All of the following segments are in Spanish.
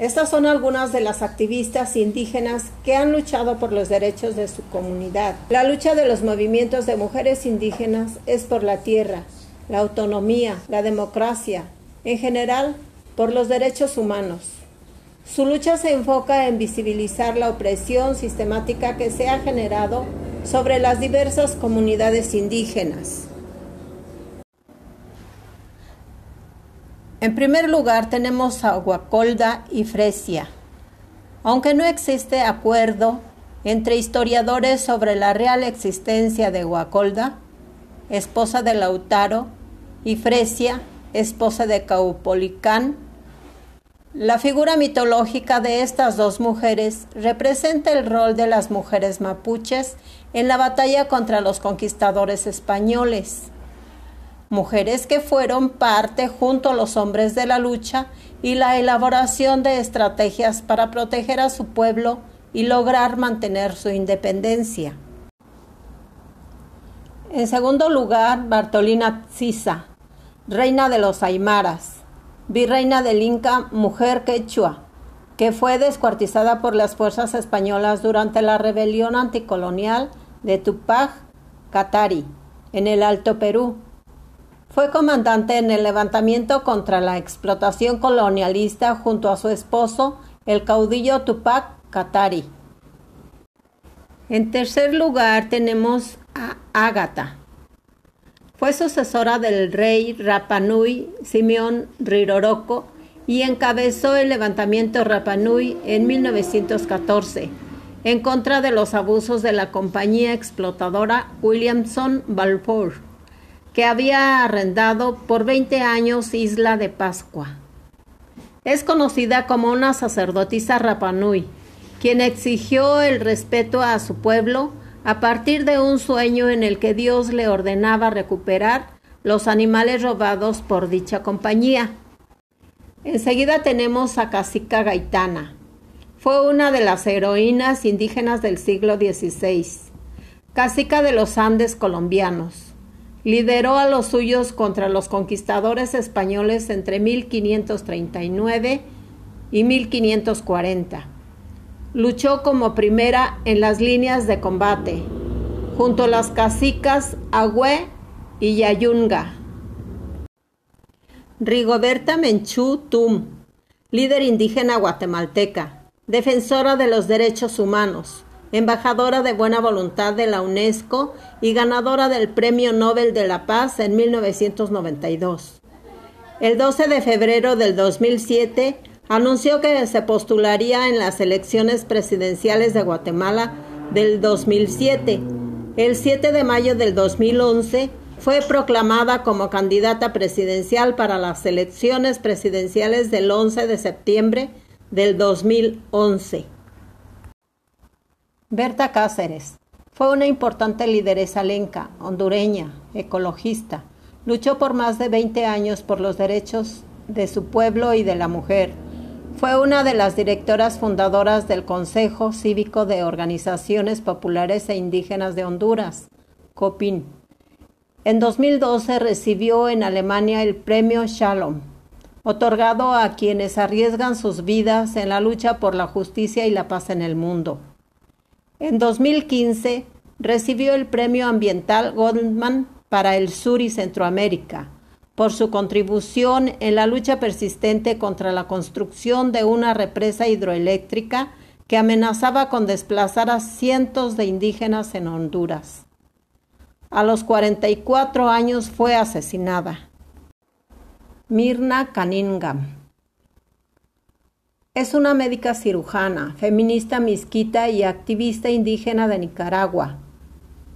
Estas son algunas de las activistas indígenas que han luchado por los derechos de su comunidad. La lucha de los movimientos de mujeres indígenas es por la tierra, la autonomía, la democracia, en general por los derechos humanos. Su lucha se enfoca en visibilizar la opresión sistemática que se ha generado sobre las diversas comunidades indígenas. En primer lugar tenemos a Guacolda y Fresia. Aunque no existe acuerdo entre historiadores sobre la real existencia de Guacolda, esposa de Lautaro, y Fresia, esposa de Caupolicán, la figura mitológica de estas dos mujeres representa el rol de las mujeres mapuches en la batalla contra los conquistadores españoles mujeres que fueron parte junto a los hombres de la lucha y la elaboración de estrategias para proteger a su pueblo y lograr mantener su independencia. En segundo lugar, Bartolina Sisa, reina de los Aymaras, virreina del Inca, mujer quechua, que fue descuartizada por las fuerzas españolas durante la rebelión anticolonial de Tupac Katari en el Alto Perú fue comandante en el levantamiento contra la explotación colonialista junto a su esposo, el caudillo Tupac Katari. En tercer lugar tenemos a Ágata. Fue sucesora del rey Rapanui Simeón Riroroko y encabezó el levantamiento Rapanui en 1914 en contra de los abusos de la compañía explotadora Williamson Balfour que había arrendado por 20 años Isla de Pascua. Es conocida como una sacerdotisa Rapanui, quien exigió el respeto a su pueblo a partir de un sueño en el que Dios le ordenaba recuperar los animales robados por dicha compañía. Enseguida tenemos a Casica Gaitana. Fue una de las heroínas indígenas del siglo XVI, casica de los Andes colombianos Lideró a los suyos contra los conquistadores españoles entre 1539 y 1540. Luchó como primera en las líneas de combate, junto a las cacicas Agüe y Yayunga. Rigoberta Menchú Tum, líder indígena guatemalteca, defensora de los derechos humanos, embajadora de buena voluntad de la UNESCO y ganadora del Premio Nobel de la Paz en 1992. El 12 de febrero del 2007 anunció que se postularía en las elecciones presidenciales de Guatemala del 2007. El 7 de mayo del 2011 fue proclamada como candidata presidencial para las elecciones presidenciales del 11 de septiembre del 2011. Berta Cáceres fue una importante lideresa lenca, hondureña, ecologista. Luchó por más de 20 años por los derechos de su pueblo y de la mujer. Fue una de las directoras fundadoras del Consejo Cívico de Organizaciones Populares e Indígenas de Honduras, COPIN. En 2012 recibió en Alemania el Premio Shalom, otorgado a quienes arriesgan sus vidas en la lucha por la justicia y la paz en el mundo. En 2015 recibió el Premio Ambiental Goldman para el Sur y Centroamérica por su contribución en la lucha persistente contra la construcción de una represa hidroeléctrica que amenazaba con desplazar a cientos de indígenas en Honduras. A los 44 años fue asesinada. Mirna Cunningham es una médica cirujana, feminista misquita y activista indígena de Nicaragua.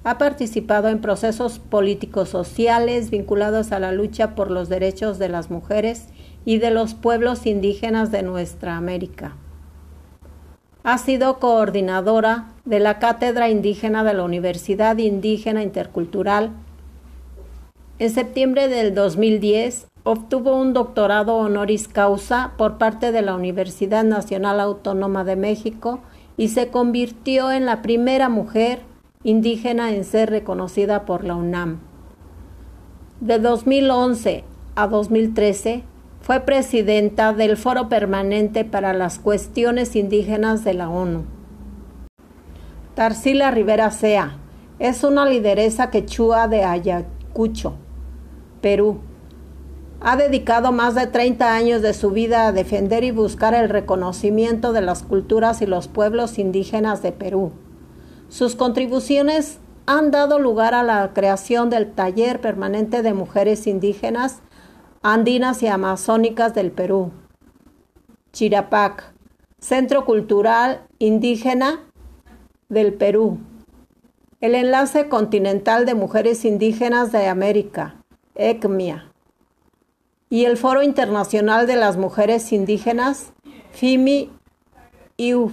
Ha participado en procesos políticos sociales vinculados a la lucha por los derechos de las mujeres y de los pueblos indígenas de nuestra América. Ha sido coordinadora de la Cátedra Indígena de la Universidad Indígena Intercultural. En septiembre del 2010 Obtuvo un doctorado honoris causa por parte de la Universidad Nacional Autónoma de México y se convirtió en la primera mujer indígena en ser reconocida por la UNAM. De 2011 a 2013 Fue presidenta del Foro Permanente para las Cuestiones Indígenas de la ONU. Tarsila Rivera Sea es una lideresa quechua de Ayacucho, Perú. Ha dedicado más de 30 años de su vida a defender y buscar el reconocimiento de las culturas y los pueblos indígenas de Perú. Sus contribuciones han dado lugar a la creación del Taller Permanente de Mujeres Indígenas Andinas y Amazónicas del Perú, Chirapac, Centro Cultural Indígena del Perú, el Enlace Continental de Mujeres Indígenas de América, ECMIA, y el Foro Internacional de las Mujeres Indígenas, FIMI-IUF.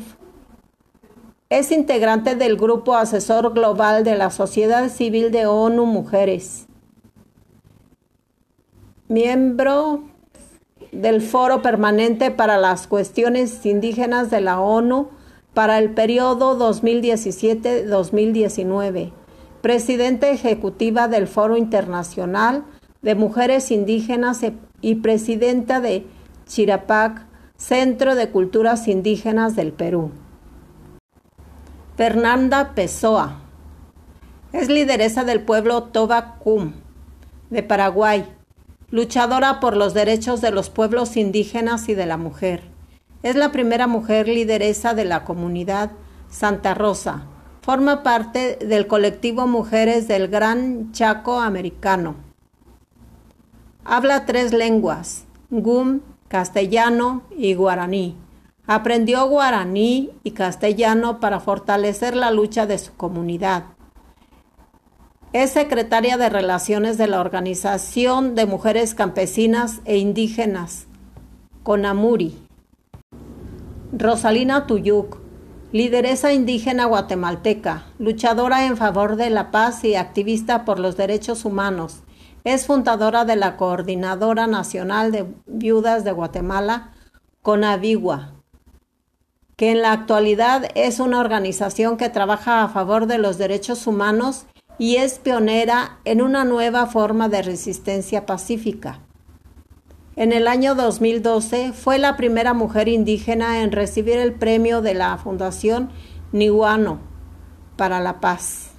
Es integrante del Grupo Asesor Global de la Sociedad Civil de ONU Mujeres. Miembro del Foro Permanente para las Cuestiones Indígenas de la ONU para el periodo 2017-2019, presidenta ejecutiva del Foro Internacional de Mujeres Indígenas y presidenta de Chirapac, Centro de Culturas Indígenas del Perú. Fernanda Pessoa es lideresa del pueblo Toba Cum de Paraguay, luchadora por los derechos de los pueblos indígenas y de la mujer. Es la primera mujer lideresa de la comunidad Santa Rosa. Forma parte del colectivo Mujeres del Gran Chaco Americano. Habla tres lenguas, gum, castellano y guaraní. Aprendió guaraní y castellano para fortalecer la lucha de su comunidad. Es secretaria de Relaciones de la Organización de Mujeres Campesinas e Indígenas, CONAMURI. Rosalina Tuyuk, lideresa indígena guatemalteca, luchadora en favor de la paz y activista por los derechos humanos. Es fundadora de la Coordinadora Nacional de Viudas de Guatemala, CONAVIGUA, que en la actualidad es una organización que trabaja a favor de los derechos humanos y es pionera en una nueva forma de resistencia pacífica. En el año 2012 fue la primera mujer indígena en recibir el premio de la Fundación Nihuano para la Paz.